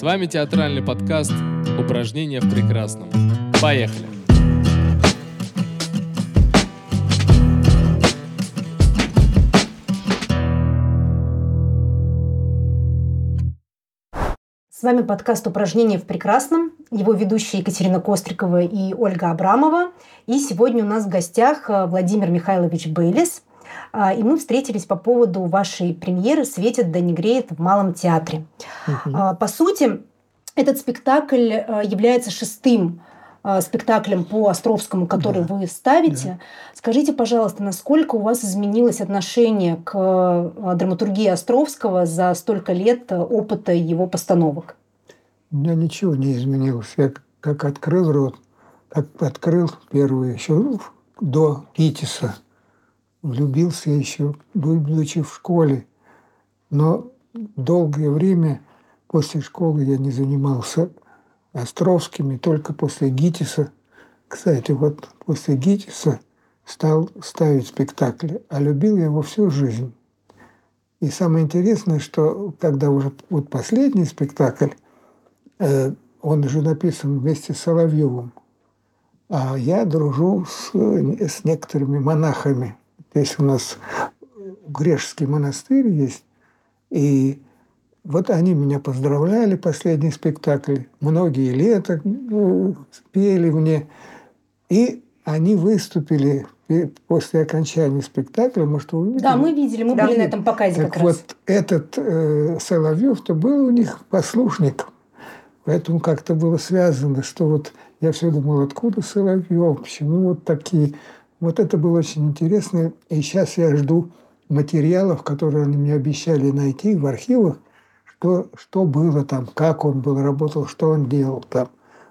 С вами театральный подкаст «Упражнения в прекрасном». Поехали! С вами подкаст «Упражнения в прекрасном». Его ведущие Екатерина Кострикова и Ольга Абрамова. И сегодня у нас в гостях э, Владимир Михайлович Бейлис. А, и мы встретились по поводу вашей премьеры «Светит да не греет» в Малом театре. Угу. По сути, этот спектакль э, является шестым э, спектаклем по Островскому, который да. вы ставите. Да. Скажите, пожалуйста, насколько у вас изменилось отношение к драматургии Островского за столько лет опыта его постановок? У меня ничего не изменилось. Я как открыл рот, как открыл первую еще до Китиса, влюбился еще, будучи в школе. Но долгое время после школы я не занимался Островскими, только после Гитиса. Кстати, вот после Гитиса стал ставить спектакли, а любил я его всю жизнь. И самое интересное, что когда уже вот последний спектакль, Э, он же написан вместе с Соловьевым. А я дружу с, с некоторыми монахами. Здесь у нас Грешский монастырь есть. И вот они меня поздравляли, последний спектакль. Многие лета ну, пели мне. И они выступили после окончания спектакля, может, вы видели? Да, мы видели, мы да. были на этом показе так как вот, раз. этот э, Соловьев-то был у них послушник Поэтому как-то было связано, что вот я все думал, откуда Соловьев, почему вот такие. Вот это было очень интересно. И сейчас я жду материалов, которые они мне обещали найти в архивах, что, что было там, как он был, работал, что он делал там.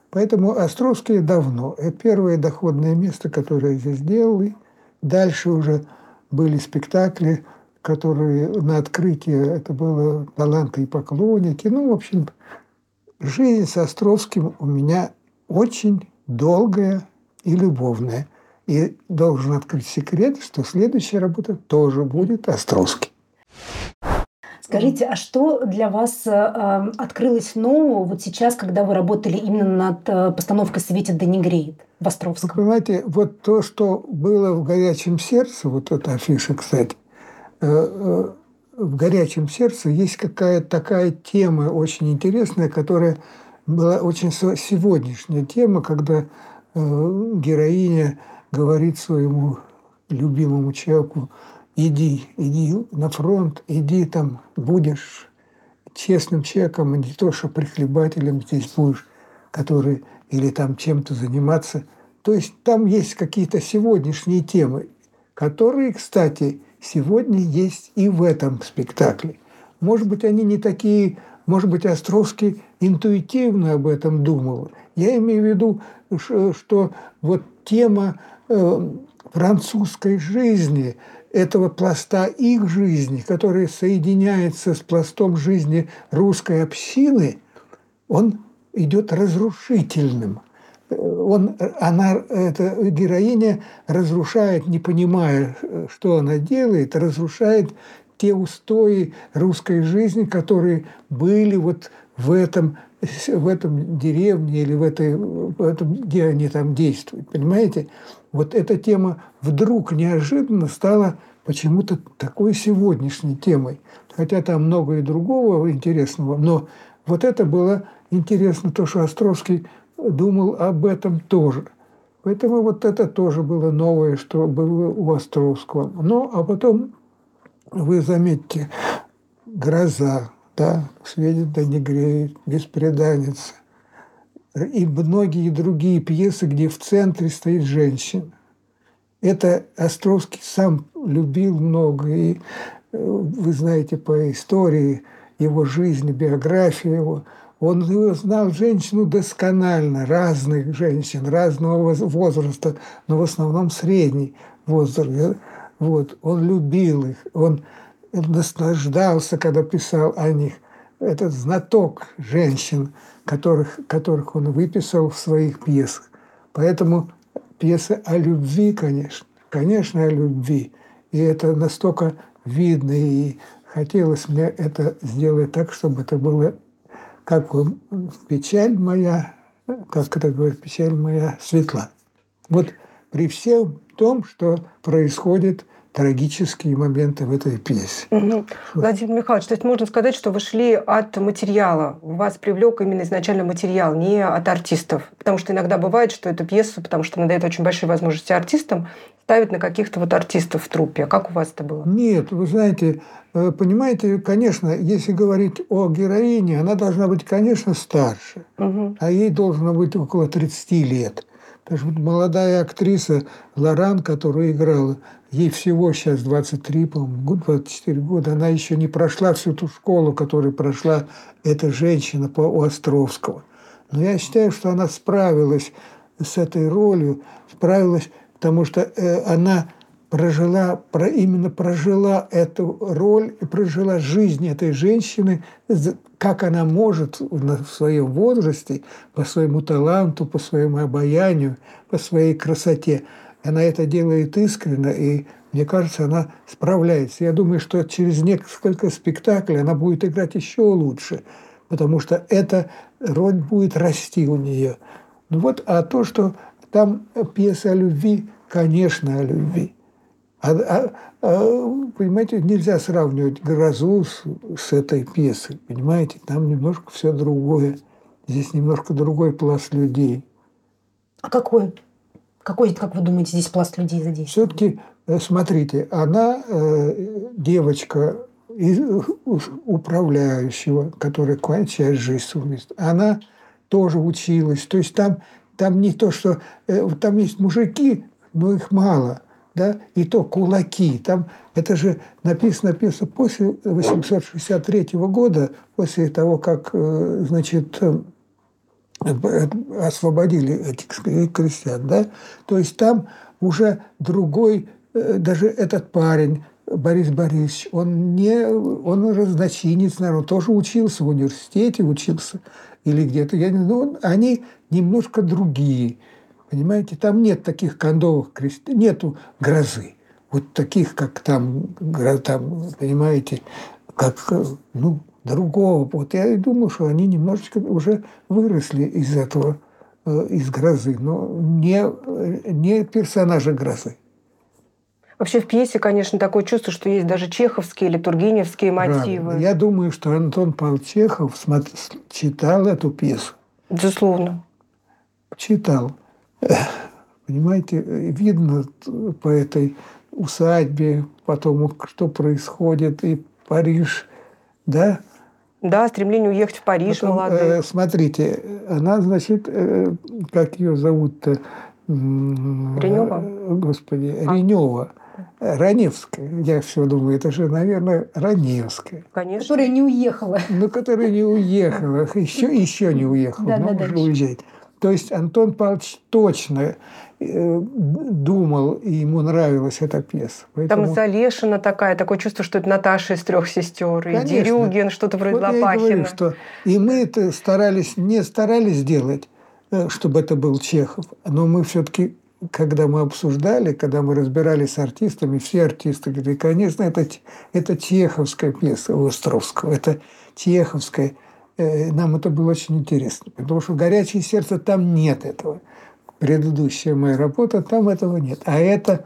Поэтому Островские давно. Это первое доходное место, которое я здесь делал. И дальше уже были спектакли, которые на открытие, это было «Таланты и поклонники». Ну, в общем, Жизнь с Островским у меня очень долгая и любовная. И должен открыть секрет, что следующая работа тоже будет Островский. Скажите, а что для вас э, э открылось нового вот сейчас, когда вы работали именно над э, постановкой «Светит да не греет» в Островском? Вы понимаете, вот то, что было в «Горячем сердце», вот эта афиша, кстати, э, э в горячем сердце есть какая-то такая тема очень интересная, которая была очень сегодняшняя тема, когда э, героиня говорит своему любимому человеку, иди, иди на фронт, иди там, будешь честным человеком, а не то, что прихлебателем здесь будешь, который или там чем-то заниматься. То есть там есть какие-то сегодняшние темы, которые, кстати, сегодня есть и в этом спектакле. Может быть, они не такие, может быть, Островский интуитивно об этом думал. Я имею в виду, что вот тема э, французской жизни, этого пласта их жизни, который соединяется с пластом жизни русской общины, он идет разрушительным он, она, эта героиня разрушает, не понимая, что она делает, разрушает те устои русской жизни, которые были вот в этом, в этом деревне или в, этой, в этом, где они там действуют. Понимаете? Вот эта тема вдруг неожиданно стала почему-то такой сегодняшней темой. Хотя там много и другого интересного, но вот это было интересно, то, что Островский думал об этом тоже. Поэтому вот это тоже было новое, что было у Островского. Ну, а потом, вы заметьте, «Гроза», да, «Светит да не греет», «Беспреданница» и многие другие пьесы, где в центре стоит женщина. Это Островский сам любил много, и э, вы знаете по истории его жизни, биографии его – он знал женщину досконально, разных женщин, разного возраста, но в основном средний возраст. Вот. Он любил их, он наслаждался, когда писал о них. Этот знаток женщин, которых, которых он выписал в своих пьесах. Поэтому пьесы о любви, конечно, конечно, о любви. И это настолько видно, и хотелось мне это сделать так, чтобы это было как печаль моя, как это говорит, печаль моя светла. Вот при всем том, что происходит трагические моменты в этой пьесе. Угу. Владимир Михайлович, то есть можно сказать, что вы шли от материала. Вас привлек именно изначально материал, не от артистов. Потому что иногда бывает, что эту пьесу, потому что она дает очень большие возможности артистам, ставят на каких-то вот артистов в труппе. А как у вас это было? Нет, вы знаете, э, понимаете, конечно, если говорить о героине, она должна быть, конечно, старше. Угу. А ей должно быть около 30 лет. Потому что молодая актриса Лоран, которая играла, ей всего сейчас 23, по-моему, 24 года, она еще не прошла всю ту школу, которую прошла эта женщина по, у Островского. Но я считаю, что она справилась с этой ролью, справилась, потому что э, она прожила, про, именно прожила эту роль и прожила жизнь этой женщины, как она может в своем возрасте, по своему таланту, по своему обаянию, по своей красоте. Она это делает искренне, и мне кажется, она справляется. Я думаю, что через несколько спектаклей она будет играть еще лучше, потому что эта роль будет расти у нее. Ну вот, а то, что там пьеса о любви, конечно, о любви. А, а, а, понимаете, нельзя сравнивать грозу с, с этой пьесой. Понимаете, там немножко все другое. Здесь немножко другой пласт людей. А какой? Какой, как вы думаете, здесь пласт людей задействован? Все-таки, э, смотрите, она э, девочка из, управляющего, которая кончает жизнь. Она тоже училась. То есть там, там не то, что... Э, там есть мужики, но их мало – да, и то кулаки. Там это же написано, написано после 863 года, после того, как, э, значит, э, освободили этих крестьян, да, то есть там уже другой, э, даже этот парень, Борис Борисович, он не, он разночинец, наверное, он тоже учился в университете, учился или где-то, я не знаю, они немножко другие. Понимаете, там нет таких кондовых крестов, нету грозы. Вот таких, как там, там, понимаете, как, ну, другого. Вот я и думаю, что они немножечко уже выросли из этого, э, из грозы, но не, не персонажа грозы. Вообще в пьесе, конечно, такое чувство, что есть даже чеховские или тургеневские мотивы. Правильно. Я думаю, что Антон Павел Чехов читал эту пьесу. Безусловно. Читал. Понимаете, видно по этой усадьбе, потом, что происходит, и Париж, да? Да, стремление уехать в Париж Потом, молодые. Э, смотрите, она, значит, э, как ее зовут-то? Ренева? Господи, а. Ренева. Раневская. Я все думаю, это же, наверное, Раневская. Конечно. Которая не уехала. Ну, которая не уехала. Еще, еще не уехала. Да, но да, уже да, уезжает. То есть Антон Павлович точно э, думал, и ему нравилась эта пьеса. Поэтому... Там Залешина такая, такое чувство, что это Наташа из трех сестер, и Дерюгин, что-то вроде вот Лопахина. Я и, говорю, что... и мы это старались, не старались сделать, э, чтобы это был Чехов, но мы все-таки когда мы обсуждали, когда мы разбирались с артистами, все артисты говорили, конечно, это, это чеховская пьеса Островского, это чеховская Э, нам это было очень интересно, потому что «Горячее сердце» там нет этого. Предыдущая моя работа, там этого нет. А это,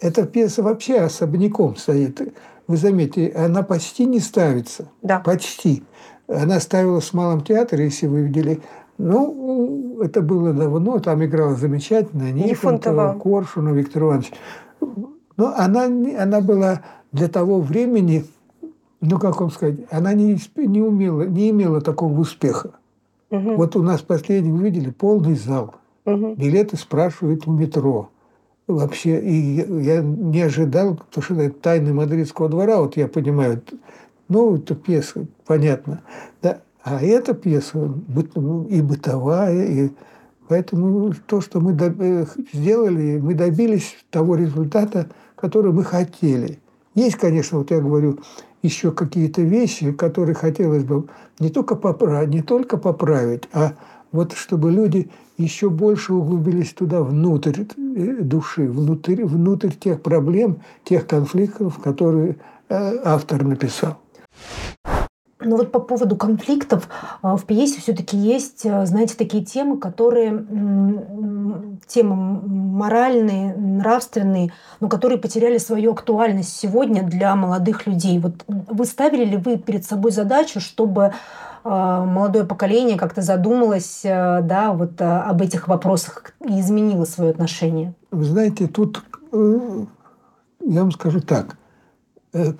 эта пьеса вообще особняком стоит. Вы заметите, она почти не ставится. Да. Почти. Она ставилась в Малом театре, если вы видели. Ну, это было давно, там играла замечательно Нифонтова, Коршунов, Виктор Иванович. Но она, она была для того времени ну как вам сказать, она не, не, умела, не имела такого успеха. Угу. Вот у нас последний увидели полный зал. Угу. Билеты спрашивают в метро. Вообще, и я не ожидал, потому что это тайны мадридского двора, вот я понимаю, ну, это пьеса, понятно. Да? А эта пьеса и бытовая, и поэтому то, что мы э, сделали, мы добились того результата, который мы хотели. Есть, конечно, вот я говорю, еще какие-то вещи, которые хотелось бы не только поправить, не только поправить, а вот чтобы люди еще больше углубились туда, внутрь э, души, внутрь, внутрь тех проблем, тех конфликтов, которые э, автор написал. Но вот по поводу конфликтов в пьесе все-таки есть, знаете, такие темы, которые темы моральные, нравственные, но которые потеряли свою актуальность сегодня для молодых людей. Вот вы ставили ли вы перед собой задачу, чтобы молодое поколение как-то задумалось да, вот об этих вопросах и изменило свое отношение? Вы знаете, тут э, я вам скажу так. Э,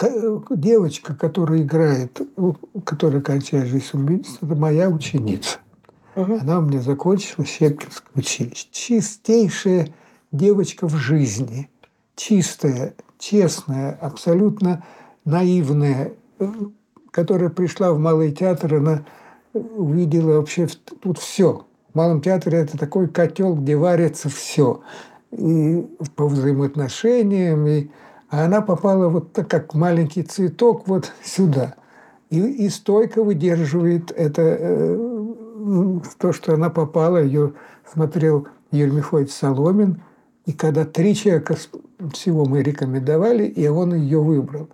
девочка, которая играет, которая кончает жизнь самоубийством, это моя ученица. Угу. Она у меня закончила Щепкинское училище. Чистейшая девочка в жизни. Чистая, честная, абсолютно наивная, э, которая пришла в Малый театр, она увидела вообще тут все. В Малом театре это такой котел, где варится все и по взаимоотношениям, и, а она попала вот так, как маленький цветок вот сюда. И, и стойко выдерживает это, э, то, что она попала, ее смотрел Юрий Михайлович Соломин, и когда три человека всего мы рекомендовали, и он ее выбрал.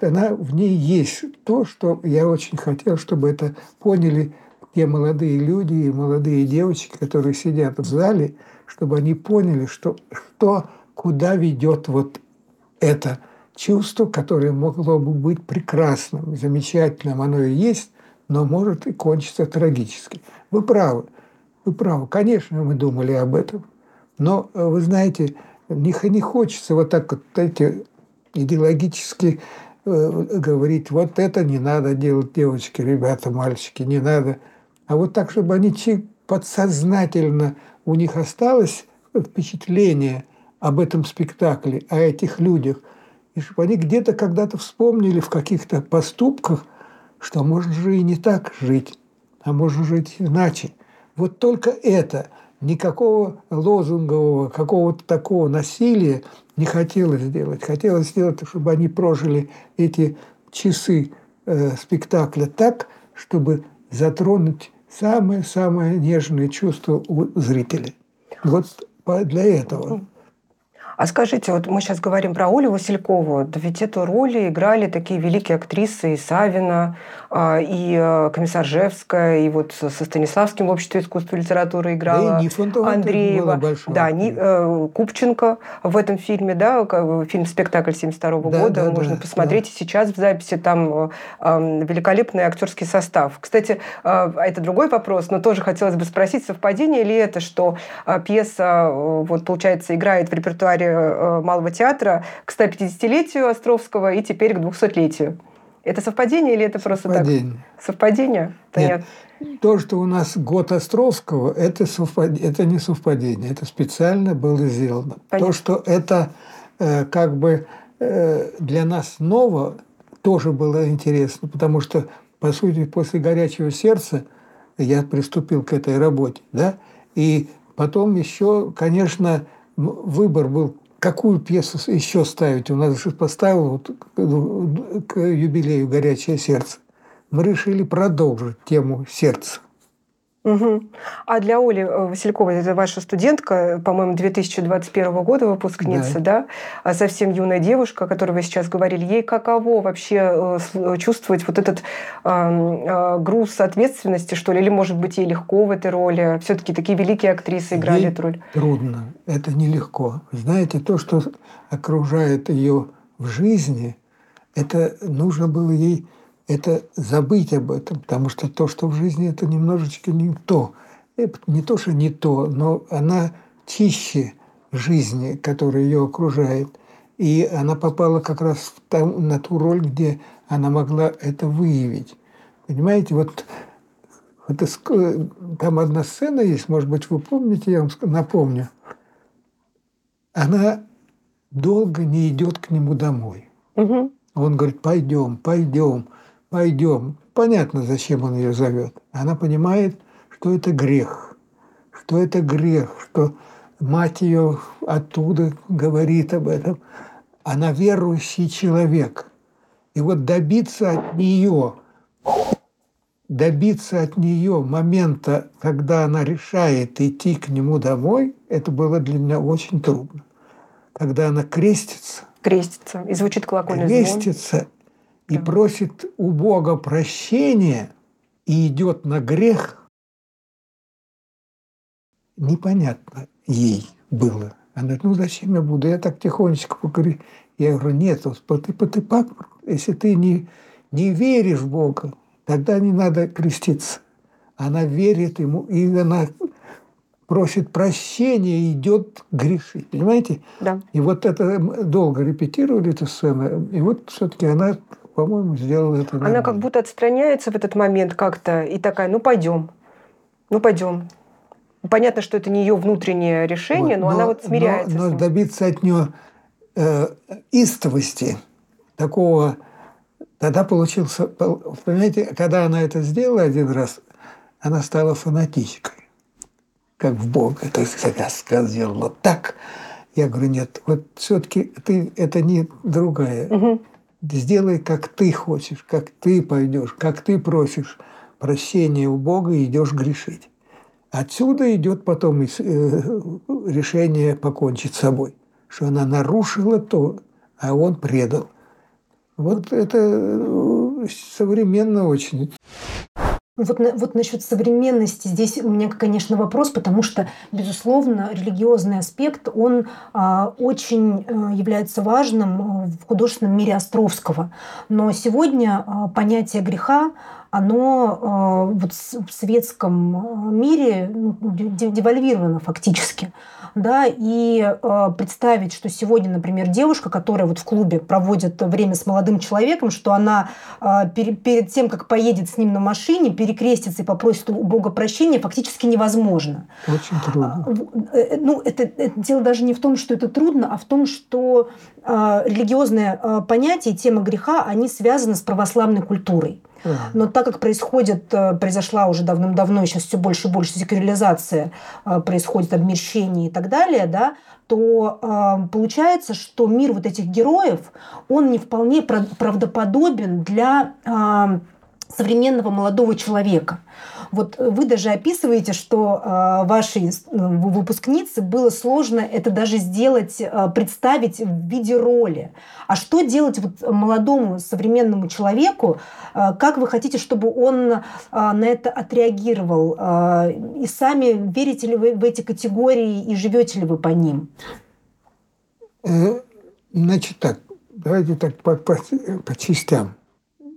Она, в ней есть то, что я очень хотел, чтобы это поняли те молодые люди и молодые девочки, которые сидят в зале – чтобы они поняли, что, что куда ведет вот это чувство, которое могло бы быть прекрасным, замечательным, оно и есть, но может и кончиться трагически. Вы правы, вы правы. Конечно, мы думали об этом. Но, вы знаете, не, не хочется вот так вот эти идеологически э, говорить, вот это не надо делать, девочки, ребята, мальчики, не надо. А вот так, чтобы они подсознательно у них осталось впечатление об этом спектакле, о этих людях, и чтобы они где-то когда-то вспомнили в каких-то поступках, что можно же и не так жить, а можно жить иначе. Вот только это, никакого лозунгового, какого-то такого насилия не хотелось сделать. Хотелось сделать, чтобы они прожили эти часы э, спектакля так, чтобы затронуть самое-самое нежное чувство у зрителя. Вот для этого. А скажите, вот мы сейчас говорим про Олю Василькову, да ведь эту роль играли такие великие актрисы и Савина, а, и э, комиссар Жевская, и вот со Станиславским в обществе искусства и литературы играла да, Андреева. Да, не, э, Купченко в этом фильме, да, фильм-спектакль 72 -го да, года, да, можно да, посмотреть. Да. И сейчас в записи там э, великолепный актерский состав. Кстати, это другой вопрос, но тоже хотелось бы спросить, совпадение ли это, что пьеса, вот, получается, играет в репертуаре Э, Малого театра к 150-летию Островского и теперь к 200-летию. Это совпадение или это совпадение. просто так? Совпадение. Нет, то, что у нас год Островского, это, совпад... это не совпадение, это специально было сделано. Понятно. То, что это э, как бы э, для нас ново, тоже было интересно, потому что, по сути, после «Горячего сердца» я приступил к этой работе, да, и потом еще, конечно, выбор был, какую пьесу еще ставить. У нас же поставил вот к юбилею «Горячее сердце». Мы решили продолжить тему сердца. Угу. А для Оли э, Васильковой, это ваша студентка, по-моему, 2021 года выпускница, да. да? А совсем юная девушка, о которой вы сейчас говорили, ей каково вообще э, э, чувствовать вот этот э, груз ответственности, что ли? Или, может быть, ей легко в этой роли? все таки такие великие актрисы играли ей эту роль. трудно, это нелегко. Знаете, то, что окружает ее в жизни, это нужно было ей это забыть об этом, потому что то, что в жизни, это немножечко не то. Это не то, что не то, но она чище жизни, которая ее окружает. И она попала как раз в там, на ту роль, где она могла это выявить. Понимаете, вот, вот там одна сцена есть, может быть, вы помните, я вам напомню. Она долго не идет к нему домой. Угу. Он говорит, пойдем, пойдем пойдем. Понятно, зачем он ее зовет. Она понимает, что это грех, что это грех, что мать ее оттуда говорит об этом. Она верующий человек. И вот добиться от нее, добиться от нее момента, когда она решает идти к нему домой, это было для меня очень трудно. Когда она крестится. Крестится. И звучит колокольный крестится, и просит у Бога прощения и идет на грех, непонятно ей было. Она говорит, ну зачем я буду? Я так тихонечко поговорю. Я говорю, нет, ты, ты, ты, если ты не, не веришь в Бога, тогда не надо креститься. Она верит ему, и она просит прощения и идет грешить. Понимаете? Да. И вот это долго репетировали эту сцену, и вот все-таки она, по-моему, сделала это. Она как будто отстраняется в этот момент как-то и такая, ну пойдем, ну пойдем. Понятно, что это не ее внутреннее решение, вот, но, но она вот смиряется. Но, но добиться от нее э, истовости, такого, тогда получился, понимаете, когда она это сделала один раз, она стала фанатичкой как в Бога. То есть я сказал вот так. Я говорю, нет, вот все-таки ты это не другая. Угу. Сделай, как ты хочешь, как ты пойдешь, как ты просишь прощения у Бога и идешь грешить. Отсюда идет потом э, решение покончить с собой, что она нарушила то, а он предал. Вот это э, современно очень. Вот, вот насчет современности здесь у меня, конечно, вопрос, потому что, безусловно, религиозный аспект, он а, очень а, является важным э, в художественном мире Островского. Но сегодня а, понятие греха, оно а, вот в светском мире ну, девальвировано фактически да, и э, представить, что сегодня, например, девушка, которая вот в клубе проводит время с молодым человеком, что она э, перед, тем, как поедет с ним на машине, перекрестится и попросит у Бога прощения, фактически невозможно. Очень трудно. Э, э, ну, это, это дело даже не в том, что это трудно, а в том, что э, религиозное э, понятие, тема греха, они связаны с православной культурой. Но так как происходит, э, произошла уже давным-давно, сейчас все больше и больше секуляризация, э, происходит обмещение и так далее, да, то э, получается, что мир вот этих героев, он не вполне правдоподобен для современного молодого человека. Вот вы даже описываете, что э, вашей выпускнице было сложно это даже сделать, э, представить в виде роли. А что делать вот молодому современному человеку? Э, как вы хотите, чтобы он э, на это отреагировал? Э, и сами верите ли вы в эти категории и живете ли вы по ним? Э, значит так, давайте так по, по, по частям.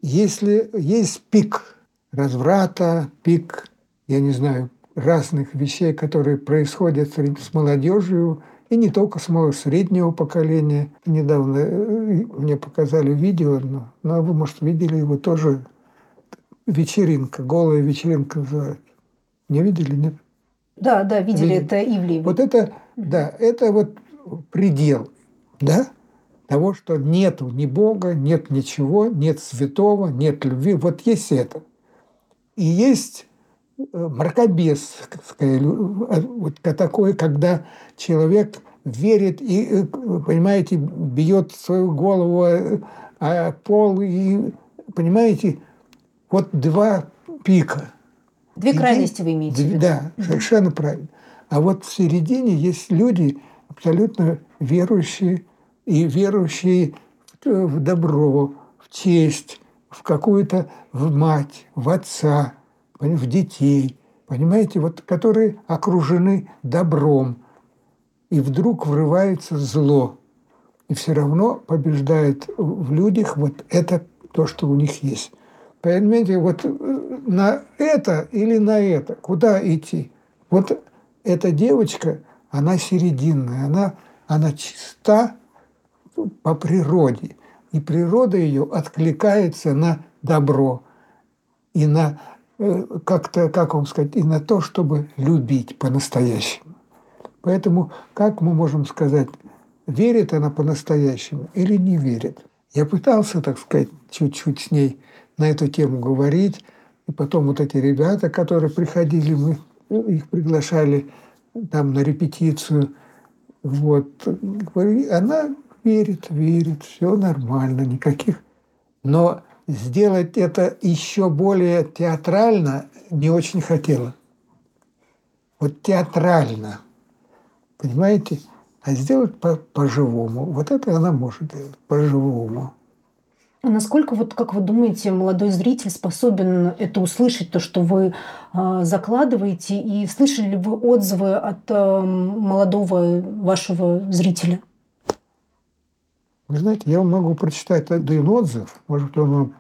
Если есть пик разврата, пик, я не знаю, разных вещей, которые происходят с молодежью, и не только с моего среднего поколения. Недавно э, мне показали видео, но, но вы, может, видели его тоже. Вечеринка, голая вечеринка называется. Не видели, нет? Да, да, видели, видели. это Ивлеев. Вот это, да, это вот предел, да, того, что нету ни Бога, нет ничего, нет святого, нет любви. Вот есть это. И есть э, мракобес, э, вот такое, когда человек верит и, э, понимаете, бьет свою голову о пол и, понимаете, вот два пика. Две крайности вы имеете в виду. Да, совершенно правильно. А вот в середине есть люди абсолютно верующие и верующие в добро, в честь, в какую-то в мать, в отца, в детей, понимаете, вот которые окружены добром, и вдруг врывается зло, и все равно побеждает в людях вот это то, что у них есть. Понимаете, вот э, на это или на это, куда идти? Вот эта девочка, она серединная, она, она чиста по природе – и природа ее откликается на добро и на э, как-то, как вам сказать, и на то, чтобы любить по-настоящему. Поэтому как мы можем сказать, верит она по-настоящему или не верит? Я пытался, так сказать, чуть-чуть с ней на эту тему говорить, и потом вот эти ребята, которые приходили, мы их приглашали там на репетицию, вот, она верит, верит, все нормально, никаких. Но сделать это еще более театрально не очень хотела. Вот театрально, понимаете? А сделать по- по-живому. Вот это она может делать по-живому. А насколько, вот, как вы думаете, молодой зритель способен это услышать, то, что вы э, закладываете, и слышали ли вы отзывы от э, молодого вашего зрителя? Вы знаете, я могу прочитать один отзыв, может, он вам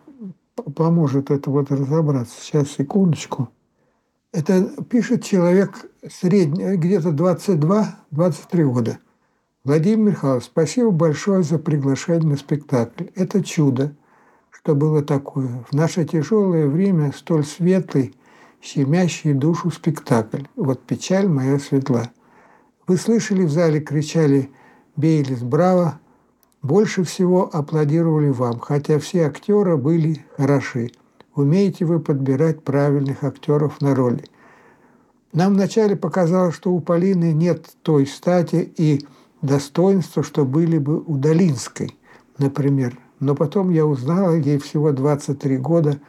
поможет это вот разобраться. Сейчас, секундочку. Это пишет человек средний, где-то 22-23 года. Владимир Михайлович, спасибо большое за приглашение на спектакль. Это чудо, что было такое. В наше тяжелое время столь светлый, щемящий душу спектакль. Вот печаль моя светла. Вы слышали, в зале кричали «Бейлис, браво!» Больше всего аплодировали вам, хотя все актеры были хороши. Умеете вы подбирать правильных актеров на роли. Нам вначале показалось, что у Полины нет той стати и достоинства, что были бы у Долинской, например. Но потом я узнала, ей всего 23 года.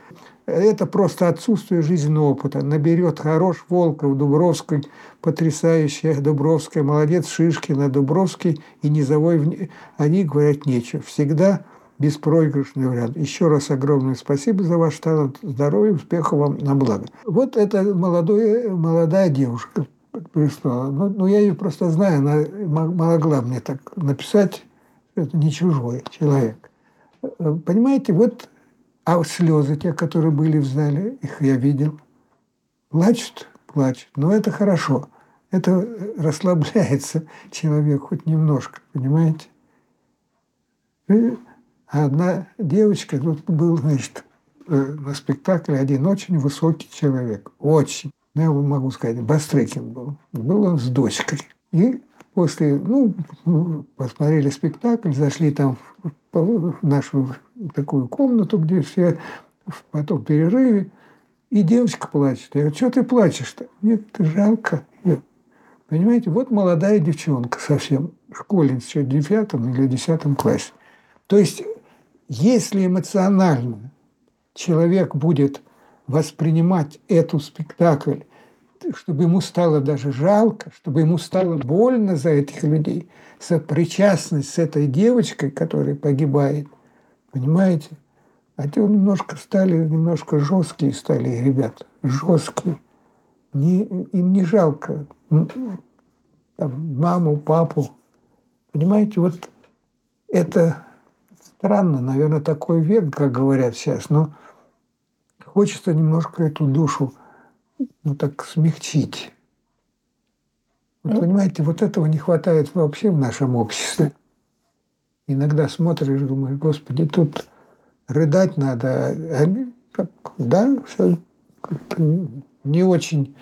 Это просто отсутствие жизненного опыта. Наберет хорош Волков, Дубровской, потрясающая Дубровская, молодец Шишкина, Дубровский и Низовой. Они говорят нечего. Всегда беспроигрышный вариант. Еще раз огромное спасибо за ваш талант. Здоровья, успехов вам на благо. Вот это молодой, молодая девушка прислала. Ну, ну, я ее просто знаю, она могла мне так написать. Это не чужой человек. Понимаете, вот а слезы те, которые были в зале, их я видел. Плачут, плачут. Но это хорошо. Это расслабляется человек хоть немножко, понимаете? А одна девочка, тут был, значит, э, на спектакле один очень высокий человек. Очень. Ну, я могу сказать, Бастрыкин был. Был он с дочкой. И после, ну, посмотрели спектакль, зашли там в нашу такую комнату, где все потом перерыве, и девочка плачет. Я говорю, что ты плачешь-то? Нет, ты жалко. Понимаете, вот молодая девчонка совсем, школьница, в девятом или десятом классе. То есть если эмоционально человек будет воспринимать эту спектакль, чтобы ему стало даже жалко, чтобы ему стало больно за этих людей, сопричастность с этой девочкой, которая погибает, понимаете? А те немножко стали, немножко жесткие стали ребята, жесткие. Не, им не жалко там, маму, папу. Понимаете, вот это Странно, наверное, такой век, как говорят сейчас, но хочется немножко эту душу ну, так смягчить. Вот, ну, понимаете, вот этого не хватает вообще в нашем обществе. Иногда смотришь, думаешь, господи, тут рыдать надо. А, как, да, не очень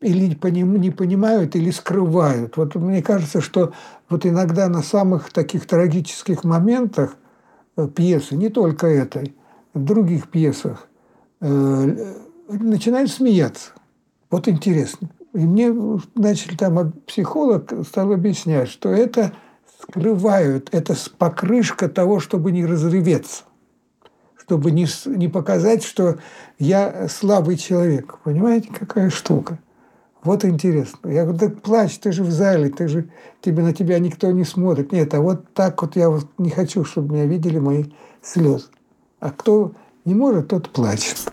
или не понимают, или скрывают. Вот мне кажется, что вот иногда на самых таких трагических моментах – Э, пьесы, не только этой, в других пьесах, э, начинают смеяться. Вот интересно. И мне начали там психолог стал объяснять, что это скрывают, это покрышка того, чтобы не разреветься, чтобы не, не показать, что я слабый человек. Понимаете, какая штука? Вот интересно. Я говорю, так плачь, ты же в зале, ты же, тебе, на тебя никто не смотрит. Нет, а вот так вот я вот не хочу, чтобы меня видели мои слезы. А кто не может, тот плачет.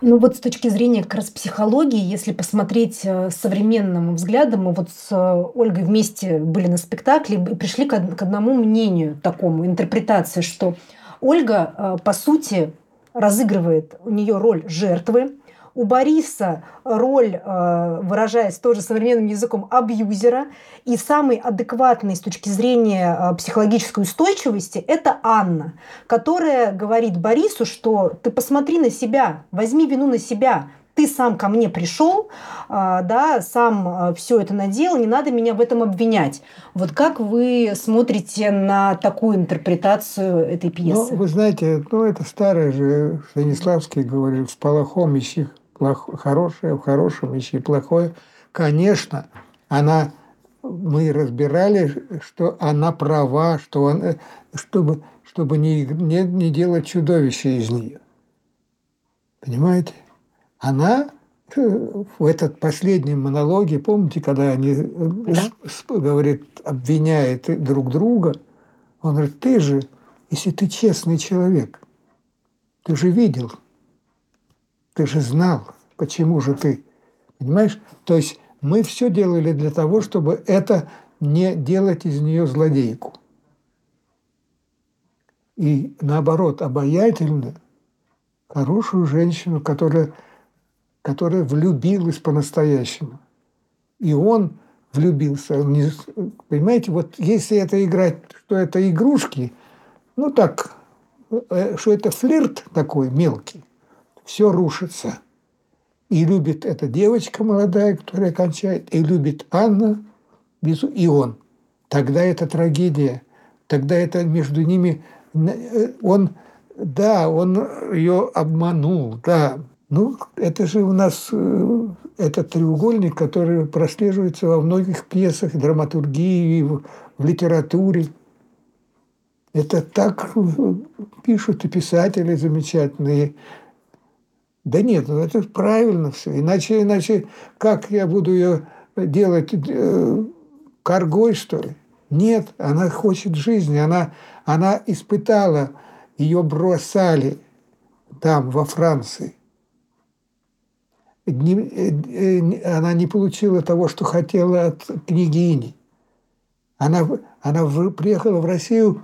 Ну вот с точки зрения как раз психологии, если посмотреть э, современным взглядом, мы вот с э, Ольгой вместе были на спектакле и пришли к одному мнению такому, интерпретации, что Ольга, э, по сути, разыгрывает у нее роль жертвы, у Бориса роль, э, выражаясь тоже современным языком, абьюзера. И самый адекватный с точки зрения э, психологической устойчивости – это Анна, которая говорит Борису, что ты посмотри на себя, возьми вину на себя, ты сам ко мне пришел, э, да, сам все это надел, не надо меня в этом обвинять. Вот как вы смотрите на такую интерпретацию этой пьесы? Ну, вы знаете, ну, это старое же, Станиславский говорил, в полохом ищи плохое, хорошее в хорошем, ищи плохое. Конечно, она, мы разбирали, что она права, что он, чтобы, чтобы не, не, не делать чудовище из нее. Понимаете? Она в этот последний монологе, помните, когда они, да. говорит, обвиняют друг друга, он говорит, ты же если ты честный человек, ты же видел, ты же знал, почему же ты, понимаешь? То есть мы все делали для того, чтобы это не делать из нее злодейку. И наоборот, обаятельно, хорошую женщину, которая, которая влюбилась по-настоящему. И он влюбился. Понимаете, вот если это играть, что это игрушки, ну так, э, что это флирт такой мелкий, все рушится. И любит эта девочка молодая, которая кончает, и любит Анна, и он. Тогда это трагедия. Тогда это между ними... Э, он, да, он ее обманул, да. Ну, это же у нас э, этот треугольник, который прослеживается во многих пьесах, драматургии, в, в литературе. Это так э, пишут и писатели замечательные. Да нет, ну это правильно все. Иначе, иначе как я буду ее делать э, коргой, что ли? Нет, она хочет жизни. Она, она испытала, ее бросали там, во Франции. Не, э, э, она не получила того, что хотела от княгини. Она, она приехала в Россию,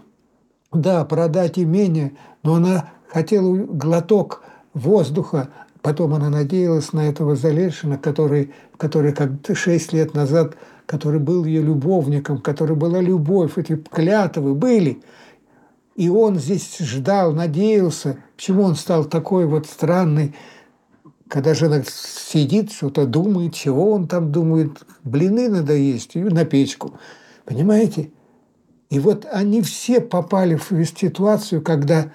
да, продать имение, но она хотела глоток воздуха. Потом она надеялась на этого Залешина, который, который как шесть лет назад, который был ее любовником, который была любовь, эти клятвы были. И он здесь ждал, надеялся. Почему он стал такой вот странный? Когда жена сидит, что-то думает, чего он там думает, блины надо есть, на печку. Понимаете? И вот они все попали в ситуацию, когда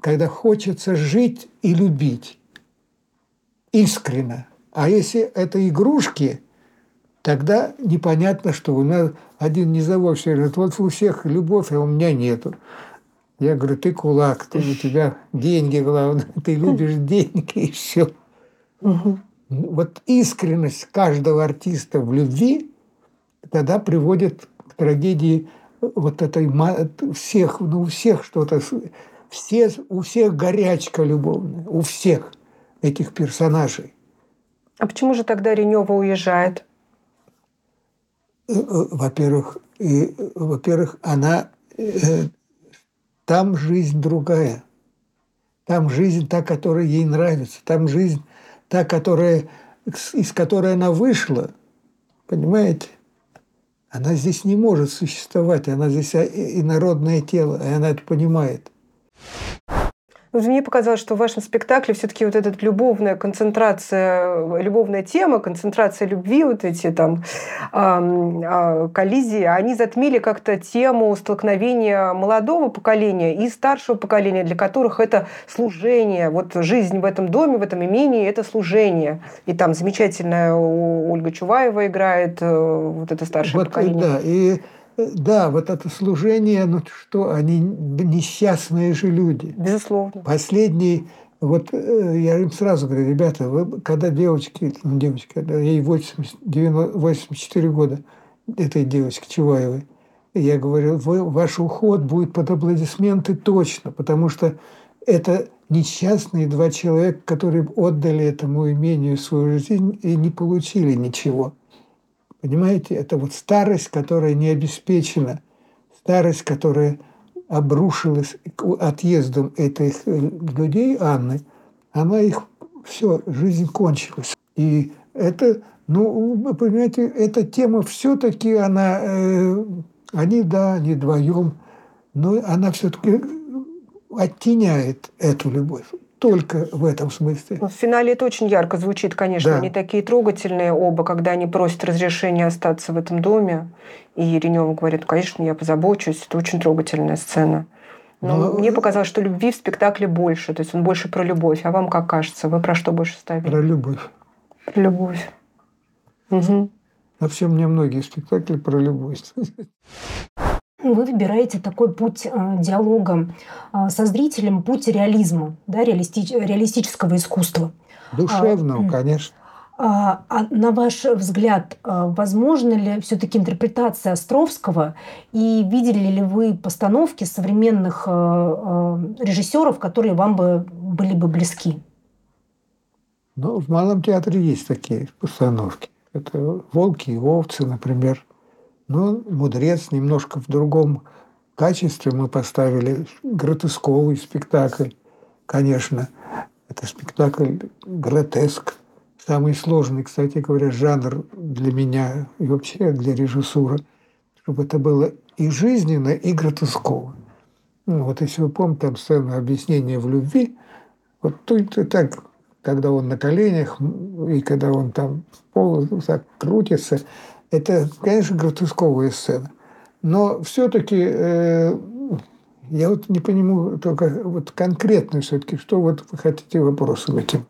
когда хочется жить и любить искренно. А если это игрушки, тогда непонятно, что у нас один низовой все говорит, вот у всех любовь, а у меня нету. Я говорю, ты кулак, ты, у тебя деньги главное, ты любишь деньги и все. Вот искренность каждого артиста в любви тогда приводит к трагедии вот этой всех, ну у всех что-то все, у всех горячка любовная, у всех этих персонажей. А почему же тогда Ренева уезжает? Э, э, во-первых, и, во-первых, она э, там жизнь другая. Там жизнь та, которая ей нравится. Там жизнь та, которая, из которой она вышла. Понимаете? Она здесь не может существовать. Она здесь инородное тело, и она это понимает. Ну, мне показалось, что в вашем спектакле все-таки вот эта любовная концентрация, любовная тема, концентрация любви, вот эти там э, коллизии, они затмили как-то тему столкновения молодого поколения и старшего поколения, для которых это служение. Вот жизнь в этом доме, в этом имении – это служение. И там замечательная Ольга Чуваева играет э, вот это старшее вот, поколение. Да, и да, вот это служение, ну что, они несчастные же люди. Безусловно. Последний, вот э, я им сразу говорю, ребята, вы, когда девочки, ну, девочка, ей 80, 90, 84 года, этой девочке Чуваевой, я говорю, вы, ваш уход будет под аплодисменты точно, потому что это несчастные два человека, которые отдали этому имению свою жизнь и не получили ничего. Понимаете, это вот старость, которая не обеспечена, старость, которая обрушилась отъездом этих э, людей, Анны, она их, все, жизнь кончилась. И это, ну, понимаете, эта тема все-таки, она, э, они, да, они вдвоем, но она все-таки оттеняет эту любовь только в этом смысле. В финале это очень ярко звучит, конечно. Да. Они такие трогательные оба, когда они просят разрешения остаться в этом доме. И Еренева говорит, конечно, я позабочусь. Это очень трогательная сцена. Но, Но мне показалось, что любви в спектакле больше. То есть он больше про любовь. А вам как кажется? Вы про что больше ставили? Про любовь. Про любовь. Угу. Вообще мне многие спектакли про любовь. вы выбираете такой путь э, диалога э, со зрителем, путь реализма, да, реалисти- реалистического искусства. Душевного, а, конечно. А, а на ваш взгляд, а, возможно ли все-таки интерпретация Островского? И видели ли вы постановки современных режиссеров, которые вам бы были бы близки? Ну, в Малом театре есть такие постановки. Это «Волки и овцы», например. Но «Мудрец» немножко в другом качестве мы поставили. Гротесковый спектакль, конечно. Это спектакль гротеск самый сложный, кстати говоря, жанр для меня и вообще для режиссуры, чтобы это было и жизненно, и гротесково. Ну, вот если вы помните там сцену объяснения в любви, вот тут и так, когда он на коленях, и когда он там пол так крутится, это, конечно, гротесковая сцена. Но все-таки э, я вот не понимаю только вот конкретно все-таки, что вот вы хотите вопросом этим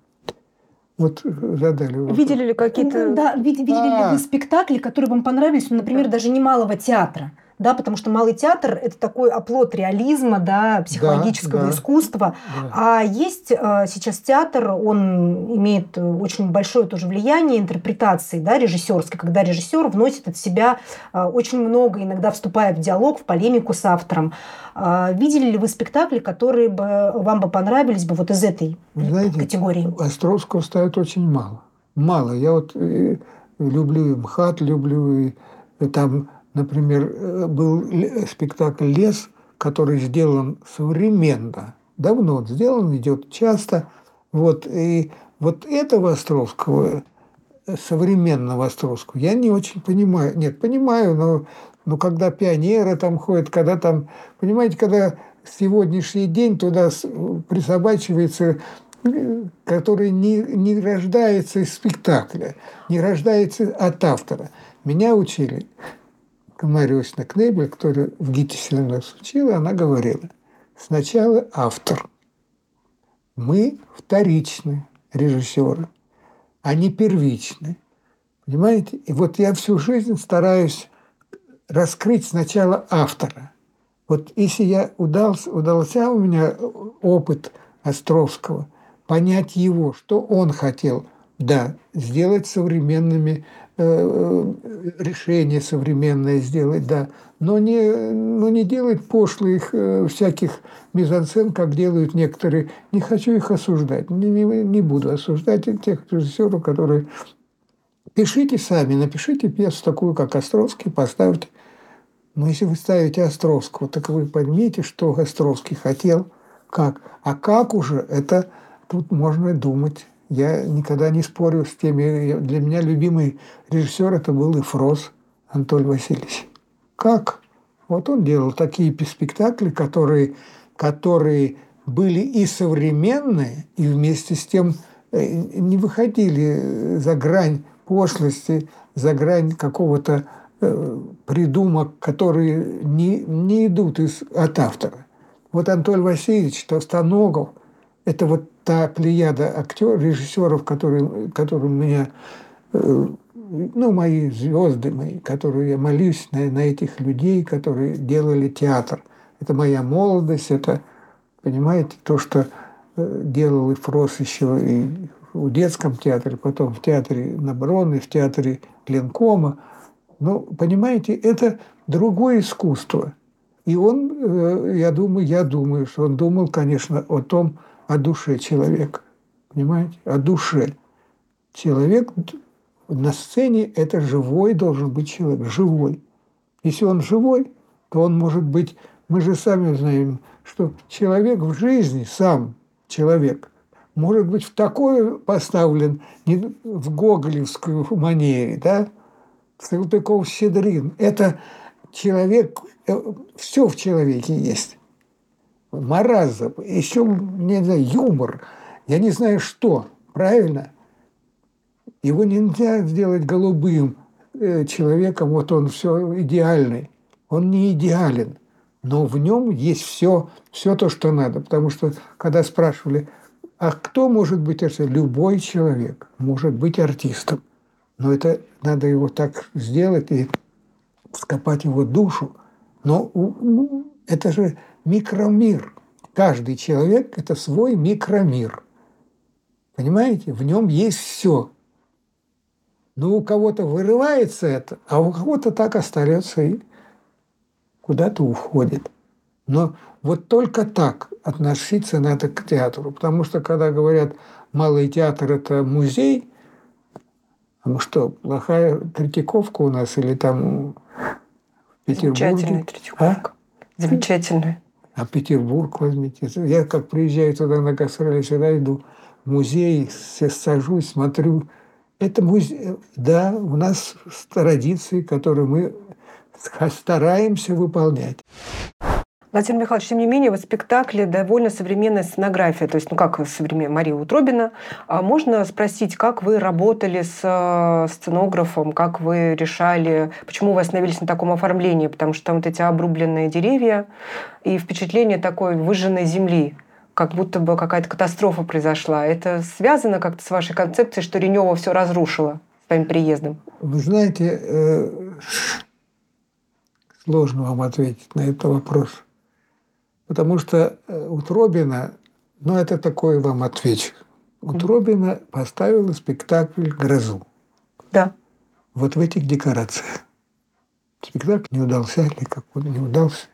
вот задали вопрос. Видели ли какие-то... Да, видели ли вы спектакли, которые вам понравились, ну, например, даже не малого театра? Да, потому что малый театр – это такой оплот реализма, да, психологического да, да, искусства. Да. А есть э, сейчас театр, он имеет очень большое тоже влияние интерпретации, да, режиссерской, когда режиссер вносит от себя э, очень много, иногда вступая в диалог, в полемику с автором. Э, видели ли вы спектакли, которые бы вам бы понравились бы вот из этой Знаете, категории? Островского ставят очень мало. Мало. Я вот э, люблю МХАТ, люблю и там Например, э, был спектакль «Лес», который сделан современно. Давно он сделан, идет часто. Вот, и вот этого Островского, э, современного Островского, я не очень понимаю. Нет, понимаю, но, но когда пионеры там ходят, когда там, понимаете, когда сегодняшний день туда присобачивается э, который не, не рождается из спектакля, не рождается от автора. Меня учили Мариусна Кнебель, которая в ГИТИСе нас учила, она говорила, сначала автор. Мы вторичны режиссеры, а не первичны. Понимаете? И вот я всю жизнь стараюсь раскрыть сначала автора. Вот если я удался, удался у меня опыт Островского, понять его, что он хотел, да, сделать современными решение современное сделать, да, но не, но не делать пошлых э, всяких мизансцен, как делают некоторые. Не хочу их осуждать, не, не, не буду осуждать тех режиссеров, которые... Пишите сами, напишите пьесу такую, как Островский, поставьте. Но если вы ставите Островского, так вы поймите, что Островский хотел, как. А как уже, это тут можно думать. Я никогда не спорю с теми. Для меня любимый режиссер это был и Фрос Анатолий Васильевич. Как? Вот он делал такие спектакли, которые, которые были и современные, и вместе с тем э, не выходили за грань пошлости, за грань какого-то э, придумок, которые не, не идут из, от автора. Вот Анатолий Васильевич Толстоногов – это вот та плеяда актеров, режиссеров, которые, которым меня, э, ну, мои звезды, мои, которые я молюсь на, на этих людей, которые делали театр. Это моя молодость, это, понимаете, то, что э, делал и Фрос еще и в детском театре, потом в театре Наброны, в театре Ленкома. Ну, понимаете, это другое искусство. И он, э, я думаю, я думаю, что он думал, конечно, о том, о душе человека. Понимаете? О душе. Человек на сцене – это живой должен быть человек, живой. Если он живой, то он может быть… Мы же сами знаем, что человек в жизни, сам человек, может быть в такое поставлен, не в гоголевскую манере, да, Салтыков-Щедрин. Это человек, э, все в человеке есть маразм, еще, не знаю, юмор, я не знаю что, правильно? Его нельзя сделать голубым э, человеком, вот он все идеальный. Он не идеален, но в нем есть все, все то, что надо. Потому что, когда спрашивали, а кто может быть артистом? Любой человек может быть артистом. Но это надо его так сделать и скопать его душу. Но это же микромир. Каждый человек – это свой микромир. Понимаете? В нем есть все. Но у кого-то вырывается это, а у кого-то так остается и куда-то уходит. Но вот только так относиться надо к театру. Потому что когда говорят, малый театр – это музей, ну что, плохая Третьяковка у нас или там в Петербурге? Замечательная Третьяковка. А? Замечательная. А Петербург возьмите. Я как приезжаю туда на гастроли, всегда иду в музей, все сажусь, смотрю. Это музей, да, у нас традиции, которые мы стараемся выполнять. Владимир Михайлович, тем не менее, в спектакле довольно современная сценография. То есть, ну как современная Мария Утробина. А можно спросить, как вы работали с э, сценографом, как вы решали, почему вы остановились на таком оформлении? Потому что там вот эти обрубленные деревья и впечатление такой выжженной земли как будто бы какая-то катастрофа произошла. Это связано как-то с вашей концепцией, что Ренева все разрушила своим приездом? Вы знаете, э, сложно вам ответить на этот вопрос. Потому что э, Утробина, ну это такой вам отвечу. Утробина поставила спектакль «Грозу». Да. Вот в этих декорациях. Спектакль не удался или как он не удался.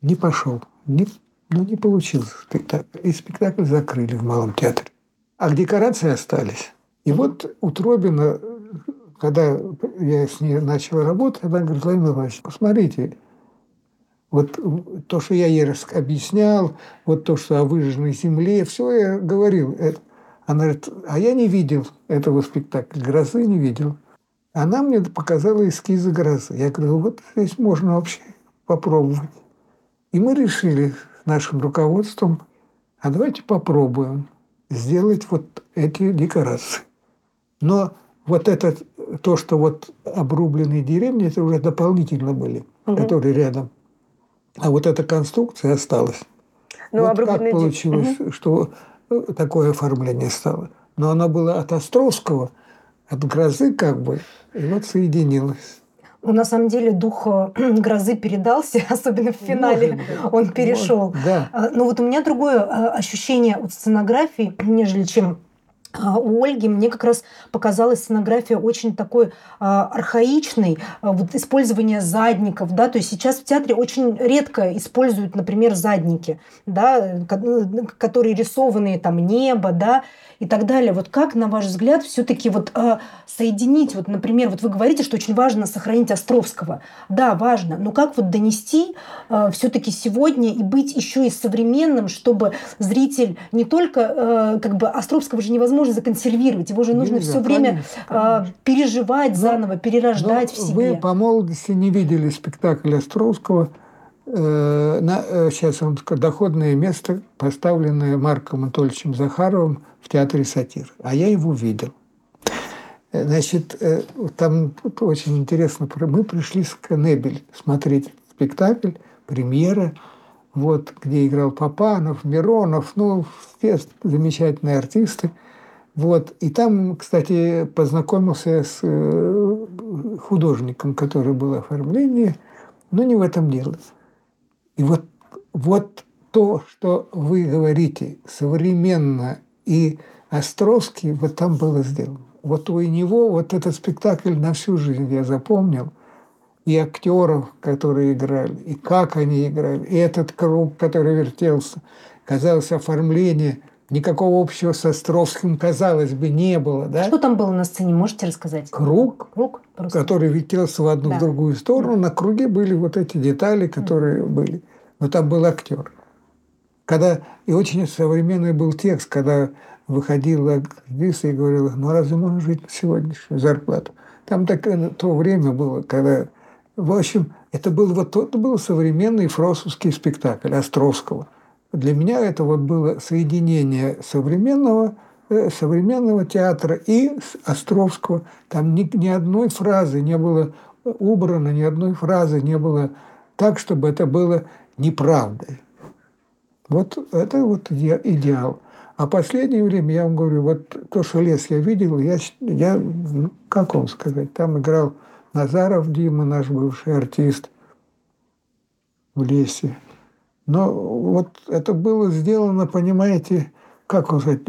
Не пошел. Не, ну, не получился спектакль. И спектакль закрыли в Малом театре. А декорации остались. И вот Утробина, когда я с ней начал работать, она говорит, Владимир Иванович, посмотрите, вот то, что я ей объяснял, вот то, что о выжженной земле, все я говорил. Э, она говорит, а я не видел этого спектакля, «Грозы» не видел. Она мне показала эскизы «Грозы». Я говорю, вот здесь можно вообще попробовать. И мы решили с нашим руководством, а давайте попробуем сделать вот эти декорации. Но вот это, то, что вот обрубленные деревни, это уже дополнительно были, угу. которые рядом – а вот эта конструкция осталась. Ну, вот как получилось, угу. что э, такое оформление стало. Но оно было от Островского, от грозы как бы, и вот соединилось. Ну, на самом деле дух э, грозы передался, особенно в финале может, он перешел. Может, да. А, но вот у меня другое а, ощущение от сценографии, нежели чем у Ольги мне как раз показалась сценография очень такой а, архаичной, а, вот использование задников, да, то есть сейчас в театре очень редко используют, например, задники, да, которые рисованные там небо, да, и так далее. Вот как, на ваш взгляд, все-таки вот э, соединить, вот, например, вот вы говорите, что очень важно сохранить Островского. Да, важно, но как вот донести э, все-таки сегодня и быть еще и современным, чтобы зритель не только, э, как бы Островского же невозможно законсервировать, его же нужно все время Э, переживать но, заново, перерождать в себе. Вы по молодости не видели спектакль Островского – Э, на, э, сейчас он доходное место, поставленное Марком Анатольевичем Захаровым в театре «Сатир». А я его видел. Э, значит, там тут очень интересно. Мы пришли с Канебель смотреть спектакль, премьера, вот, где играл Папанов, Миронов, ну, все замечательные артисты. Вот. И там, кстати, познакомился с художником, который был оформление, но не в этом дело. И вот, вот то, что вы говорите, современно и Островский, вот там было сделано. Вот у него вот этот спектакль на всю жизнь я запомнил. И актеров, которые играли, и как они играли, и этот круг, который вертелся. Казалось, оформление никакого общего с Островским, казалось бы, не было. Да? Что там было на сцене, можете рассказать? Круг, Круг который вертелся в одну, да. в другую сторону. Да. На круге были вот эти детали, которые да. были но там был актер. Когда, и очень современный был текст, когда выходила актриса и говорила, ну разве можно жить на сегодняшнюю зарплату? Там так, то время было, когда... В общем, это был вот тот был современный фросовский спектакль Островского. Для меня это вот было соединение современного э, современного театра и Островского. Там ни, ни одной фразы не было убрано, ни одной фразы не было так, чтобы это было неправдой. Вот это вот идеал. А последнее время, я вам говорю, вот то, что лес я видел, я, я ну, как вам сказать, там играл Назаров Дима, наш бывший артист в лесе. Но вот это было сделано, понимаете, как сказать,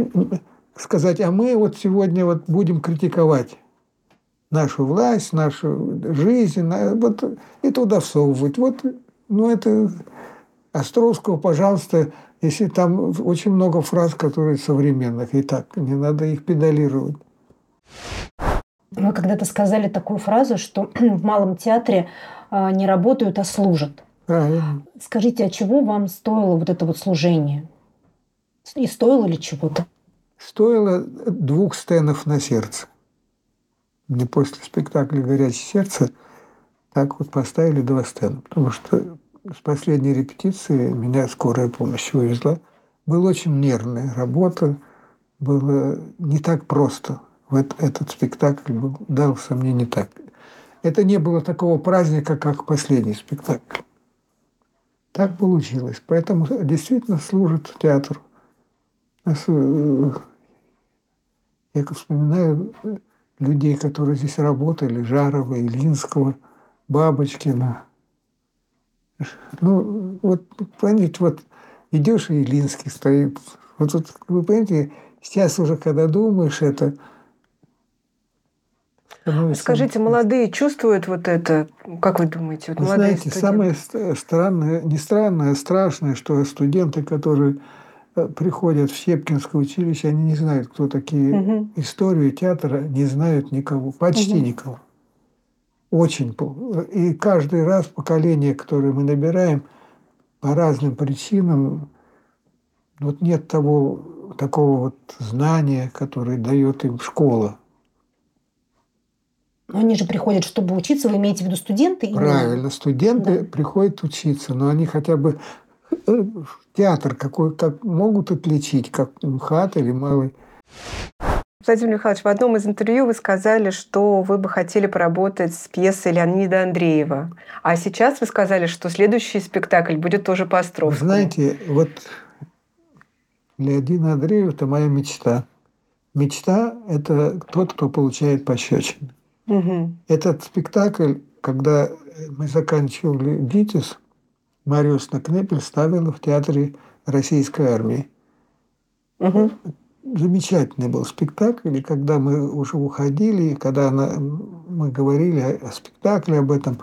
сказать, а мы вот сегодня вот будем критиковать нашу власть, нашу жизнь, вот, и туда всовывать. Вот, ну, это Островского, пожалуйста, если там очень много фраз, которые современных, и так, не надо их педалировать. Вы когда-то сказали такую фразу, что в малом театре а, не работают, а служат. Правильно. Скажите, а чего вам стоило вот это вот служение? И стоило ли чего-то? Стоило двух стенов на сердце. Мне после спектакля «Горячее сердце» так вот поставили два стена. Потому что с последней репетиции меня скорая помощь вывезла. Была очень нервная работа, было не так просто. Вот этот спектакль был, дался мне не так. Это не было такого праздника, как последний спектакль. Так получилось. Поэтому действительно служит театр. Э, я вспоминаю людей, которые здесь работали, Жарова, Ильинского, Бабочкина. Ну, вот, понимаете, вот идешь, и Ильинский стоит. Вот, вот вы понимаете, сейчас уже, когда думаешь это, Скажите, молодые чувствуют вот это? Как вы думаете? Вот вы знаете, студенты? самое странное, не странное, а страшное, что студенты, которые Э, приходят в Щепкинское училище, они не знают, кто такие. Угу. Историю театра не знают никого, почти угу. никого. Очень. И каждый раз поколение, которое мы набираем, по разным причинам, вот нет того, такого вот знания, которое дает им школа. Но они же приходят, чтобы учиться, вы имеете в виду студенты? Правильно, студенты да. приходят учиться, но они хотя бы Э, театр какой, как могут отличить, как МХАТ или малый. Владимир Михайлович, в одном из интервью вы сказали, что вы бы хотели поработать с пьесой Леонида Андреева. А сейчас вы сказали, что следующий спектакль будет тоже по Островскому. Знаете, вот Леонид Андреев – это моя мечта. Мечта – это тот, кто получает пощечины. Угу. Этот спектакль, когда мы заканчивали «Дитис», Мариус Накнепель ставила в театре российской армии. Угу. Замечательный был спектакль, и когда мы уже уходили, когда она, мы говорили о, о спектакле, об этом,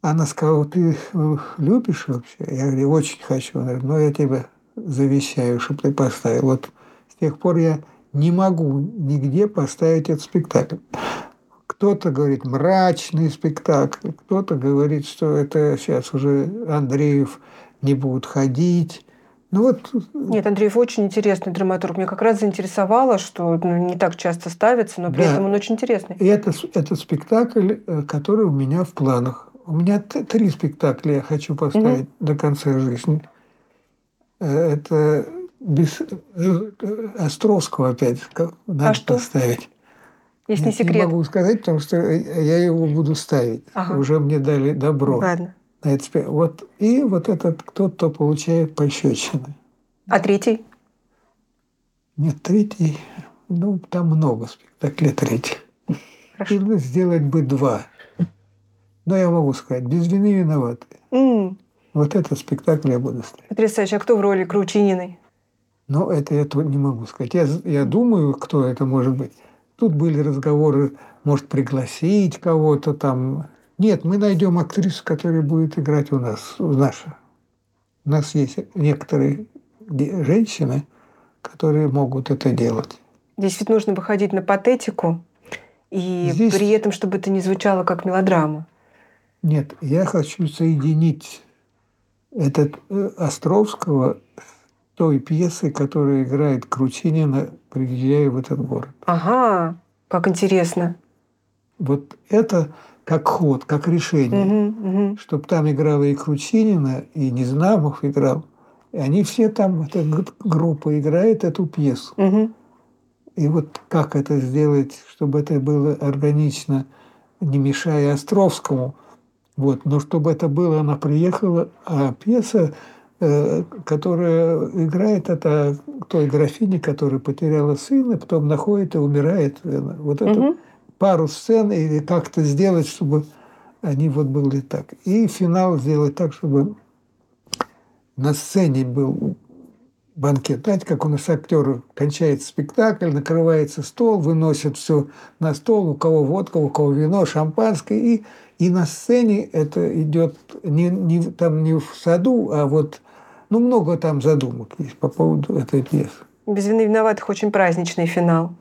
она сказала, ты э, любишь вообще? Я говорю, очень хочу. Она говорит, ну я тебе завещаю, чтобы ты поставил. Вот с тех пор я не могу нигде поставить этот спектакль. Кто-то говорит мрачный спектакль, кто-то говорит, что это сейчас уже Андреев не будет ходить. Ну вот... Нет, Андреев очень интересный драматург. Меня как раз заинтересовало, что ну, не так часто ставится, но при да. этом он очень интересный. И это, это спектакль, э, который у меня в планах. У меня три спектакля я хочу поставить угу. до конца жизни. Э, это без э, Островского опять надо а что? поставить. Если не секрет. Не могу сказать, потому что я его буду ставить. Ага. Уже мне дали добро. Ладно. На это. Вот, и вот этот кто-то получает пощечины. А третий? Нет, третий, ну, там много спектаклей третьих. Хорошо. сделать бы два. Но я могу сказать, без вины виноваты. Mm. Вот этот спектакль я буду ставить. Потрясающе. А кто в роли Кручининой? Ну, это я не могу сказать. Я, я думаю, кто это может быть. Тут были разговоры, может, пригласить кого-то там. Нет, мы найдем актрису, которая будет играть у нас, в наше. У нас есть некоторые женщины, которые могут это делать. Здесь ведь нужно выходить на патетику, и Здесь... при этом, чтобы это не звучало как мелодрама. Нет, я хочу соединить этот э, Островского той пьесы, которая играет Кручинина, приезжая в этот город. Ага, как интересно. Вот это как ход, как решение. Угу, угу. Чтобы там играла и Кручинина, и Незнамов играл. И они все там, эта группа играет эту пьесу. Угу. И вот как это сделать, чтобы это было органично, не мешая Островскому. Вот. Но чтобы это было, она приехала, а пьеса которая играет это той графине, которая потеряла сына, потом находит и умирает. Вот эту угу. пару сцен и как-то сделать, чтобы они вот были так. И финал сделать так, чтобы на сцене был банкет. Знаете, как у нас актеры кончается спектакль, накрывается стол, выносят все на стол, у кого водка, у кого вино, шампанское, и, и на сцене это идет не, не, там не в саду, а вот ну, много там задумок есть по поводу этой пьесы. Без вины виноватых очень праздничный финал.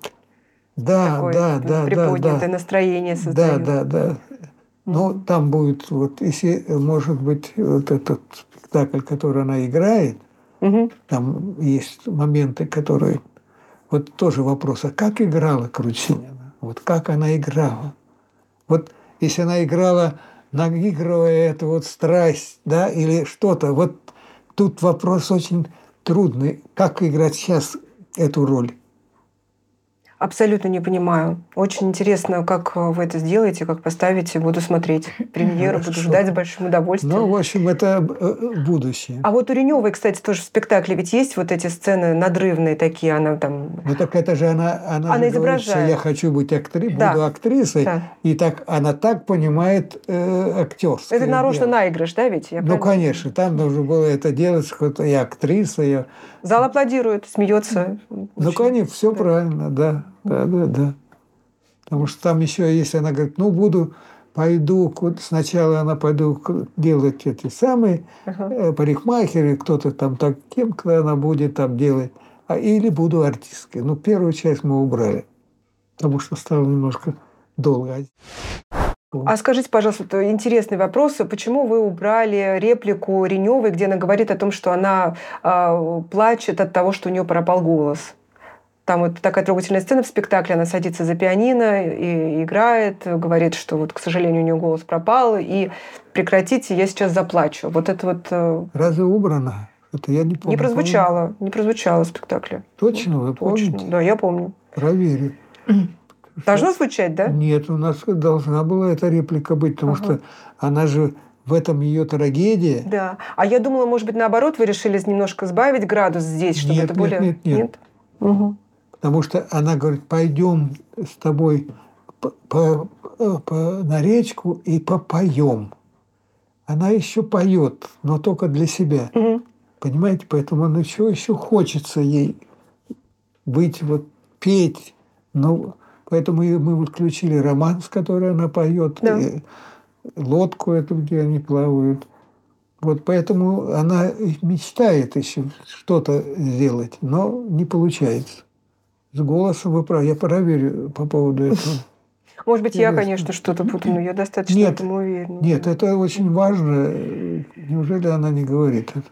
Да, Такое да, да, да, приподнятое да. настроение Да, создает. да, да. Но там будет, вот, если, может быть, вот этот спектакль, который она играет, Мгм. там есть моменты, которые... Вот тоже вопрос, а как играла Кручинина? Вот как она играла? Вот если она играла, наигрывая эту вот страсть, да, или что-то, вот тут вопрос очень трудный. Как играть сейчас эту роль? Абсолютно не понимаю. Очень интересно, как вы это сделаете, как поставите. Буду смотреть премьеру, буду ждать с большим удовольствием. Ну, в общем, это э, будущее. А вот у Реневой, кстати, тоже в спектакле ведь есть вот эти сцены надрывные такие, она там... Ну так это же она, она, Она же говорит, что изображает. я хочу быть актри... Да. буду актрисой, Да. и так она так понимает э, актерское. Это нарочно дело. наигрыш, да, ведь? Я Ну, правильно конечно, там нужно было это делать, что я актриса, я... Зал аплодирует, смеется. Ну, Очень- конечно, все да. правильно, да, да, да, да. Потому что там еще, если она говорит, ну, буду, пойду, сначала она пойду делать эти самые э, парикмахеры, кто-то там таким, кто она будет там делать, а, или буду артисткой. Ну, первую часть мы убрали, потому что стало немножко долго. А скажите, пожалуйста, интересный вопрос. Почему вы убрали реплику Реневой, где она говорит о том, что она а, плачет от того, что у нее пропал голос? Там вот такая трогательная сцена в спектакле, она садится за пианино и играет, говорит, что вот, к сожалению, у нее голос пропал, и прекратите, я сейчас заплачу. Вот это вот э, Разве убрано? Это я не помню. не прозвучало, не прозвучало в спектакле. Точно, вы Точно. помните? Да, я помню. Проверю. Должно звучать, да? Нет, у нас должна была эта реплика быть, потому Ага. что она же в этом ее трагедия. Да. А я думала, может быть, наоборот, вы решили немножко сбавить градус здесь, чтобы Нет, это нет, более... нет, нет. Мгм. Потому что она говорит, пойдем с тобой по, по- по- на речку и попоем. Она еще поет, но только для себя. Мгм. Понимаете, поэтому она еще, еще хочется ей быть, вот петь. Ну, поэтому мы включили роман, с которой она поет, Да. и лодку эту, где они плавают. Вот поэтому она мечтает еще что-то сделать, но не получается. С голосом вы правы. Я проверю по поводу этого. Может быть, я, Интересно. конечно, что-то путаю, но я достаточно Нет, в этом уверена. Нет, это очень важно. Неужели она не говорит это?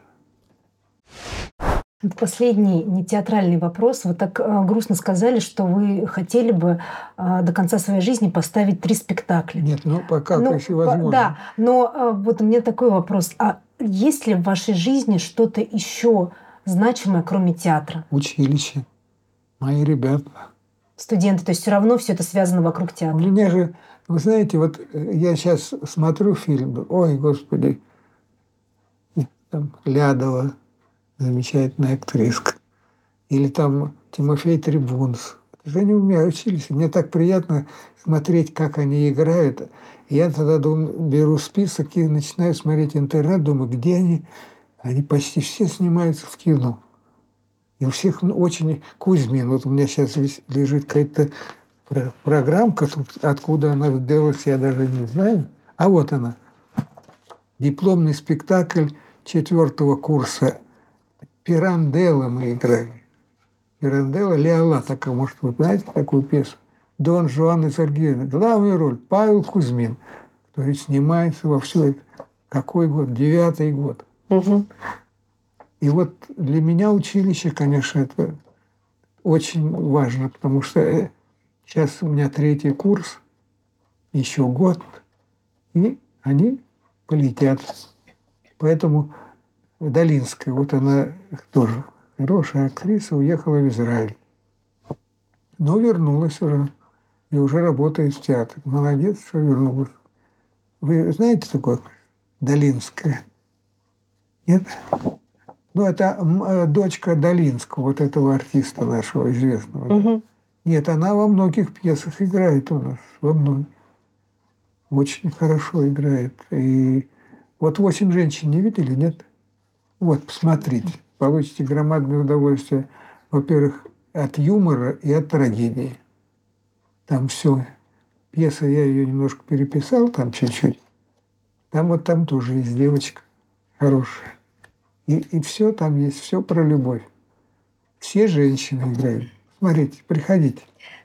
Последний не театральный вопрос. Вы так э, грустно сказали, что вы хотели бы э, до конца своей жизни поставить три спектакля. Нет, ну пока, Ну, по- возможно. Да, но э, вот у меня такой вопрос. А есть ли в вашей жизни что-то еще значимое, кроме театра? Училище. Мои ребята. Студенты, то есть все равно все это связано вокруг У театра. меня же, вы знаете, вот э, я сейчас смотрю фильм, ой, господи, там Лядова, замечательная актриска, или там Тимофей Трибунс. Это они у меня учились. Мне так приятно смотреть, как они играют. Я тогда думаю, беру список и начинаю смотреть интернет, думаю, где они. Они почти все снимаются в кино. И у всех очень Кузьмин. Вот у меня сейчас лежит какая-то про- программка, откуда она сделалась, я даже не знаю. А вот она. Дипломный спектакль четвертого курса. Пиранделла мы играли. Пиранделла Леола, такая, может, вы знаете такую пьесу? Дон Жуан и Сергеевна. Главную роль Павел Кузьмин, который снимается во все это. Какой год? Девятый год. Мгм. И вот для меня училище, конечно, это очень важно, потому что э, сейчас у меня третий курс, еще год, и они полетят. Поэтому Долинская, вот она тоже хорошая актриса, уехала в Израиль. Но вернулась уже. И уже работает в театре. Молодец, что вернулась. Вы знаете такое? Долинская? Нет? Ну, это э, дочка Долинского, вот этого артиста нашего известного. Мгм. Нет, она во многих пьесах играет у нас, во многих. Очень хорошо играет. И вот «Восемь женщин» не видели, нет? Вот, посмотрите. получите громадное удовольствие, во-первых, от юмора и от трагедии. Там все. Пьеса, я ее немножко переписал, там чуть-чуть. Там вот там тоже есть девочка хорошая. И, и все там есть, все про любовь. Все женщины играют. Смотрите, приходите.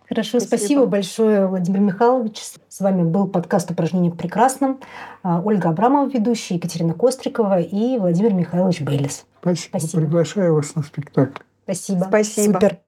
Хорошо, спасибо. спасибо большое, Владимир Михайлович. С вами был подкаст «Упражнение в прекрасном». А, Ольга Абрамова, ведущая, Екатерина Кострикова и Владимир Михайлович Бейлис. Спасибо. спасибо. Приглашаю вас на спектакль. Спасибо. Спасибо. Супер.